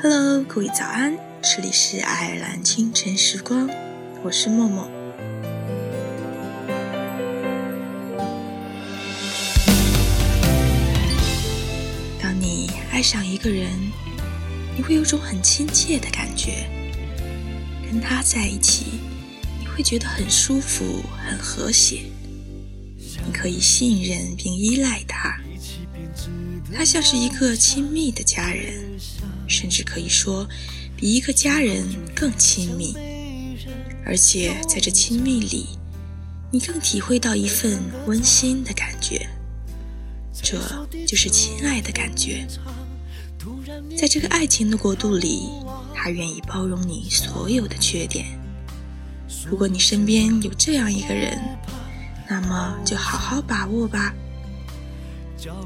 Hello，各位早安，这里是爱尔兰清晨时光，我是默默。当你爱上一个人，你会有种很亲切的感觉，跟他在一起，你会觉得很舒服、很和谐，你可以信任并依赖他。他像是一个亲密的家人，甚至可以说比一个家人更亲密。而且在这亲密里，你更体会到一份温馨的感觉，这就是亲爱的感觉。在这个爱情的国度里，他愿意包容你所有的缺点。如果你身边有这样一个人，那么就好好把握吧。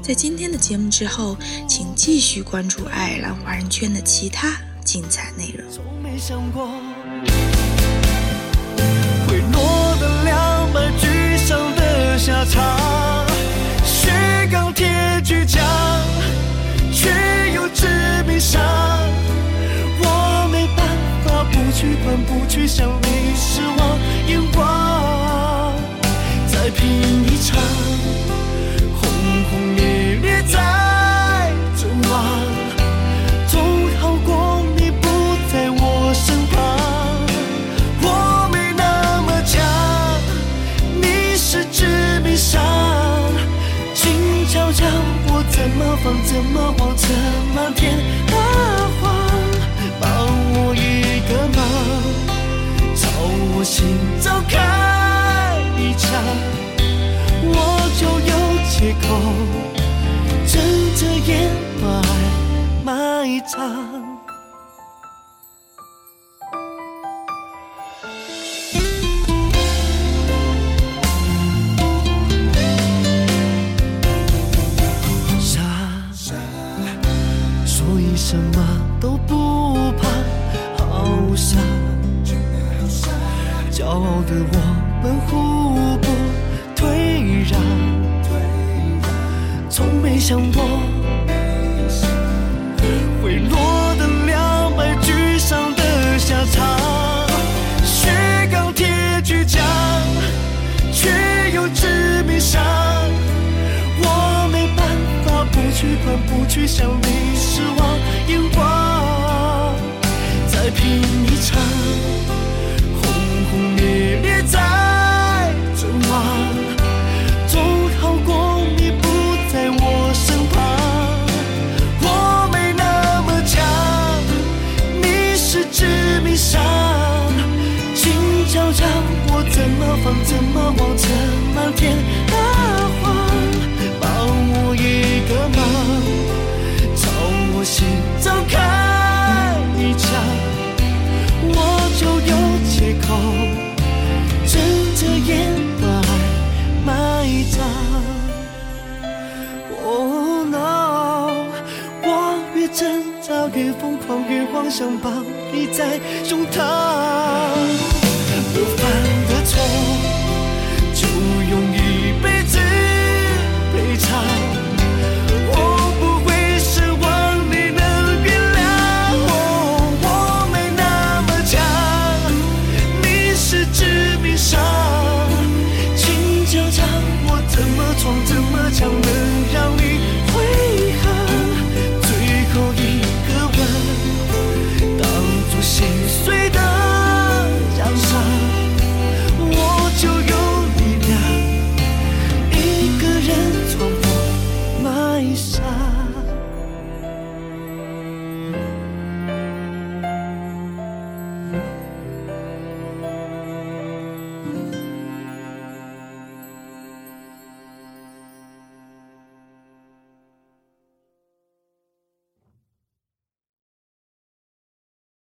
在今天的节目之后，请继续关注爱尔兰华人圈的其他精彩内容。从没想过会落得两败俱伤的下场，是钢铁倔强，却又致命伤。我没办法不去管，不去想怎么放，怎么忘，怎么天大谎？帮我一个忙，朝我心早开一枪。我就有借口睁着眼把爱埋葬。从没想过会落得两败俱伤的下场。雪钢铁倔强，却又致命伤。我没办法不去管，不去想你怎么放，怎么忘？怎么填大谎？帮我一个忙，朝我心脏开一枪，我就有借口睁着眼把爱埋葬。Oh no，我越挣扎越疯狂，越妄想抱你在胸膛，我犯。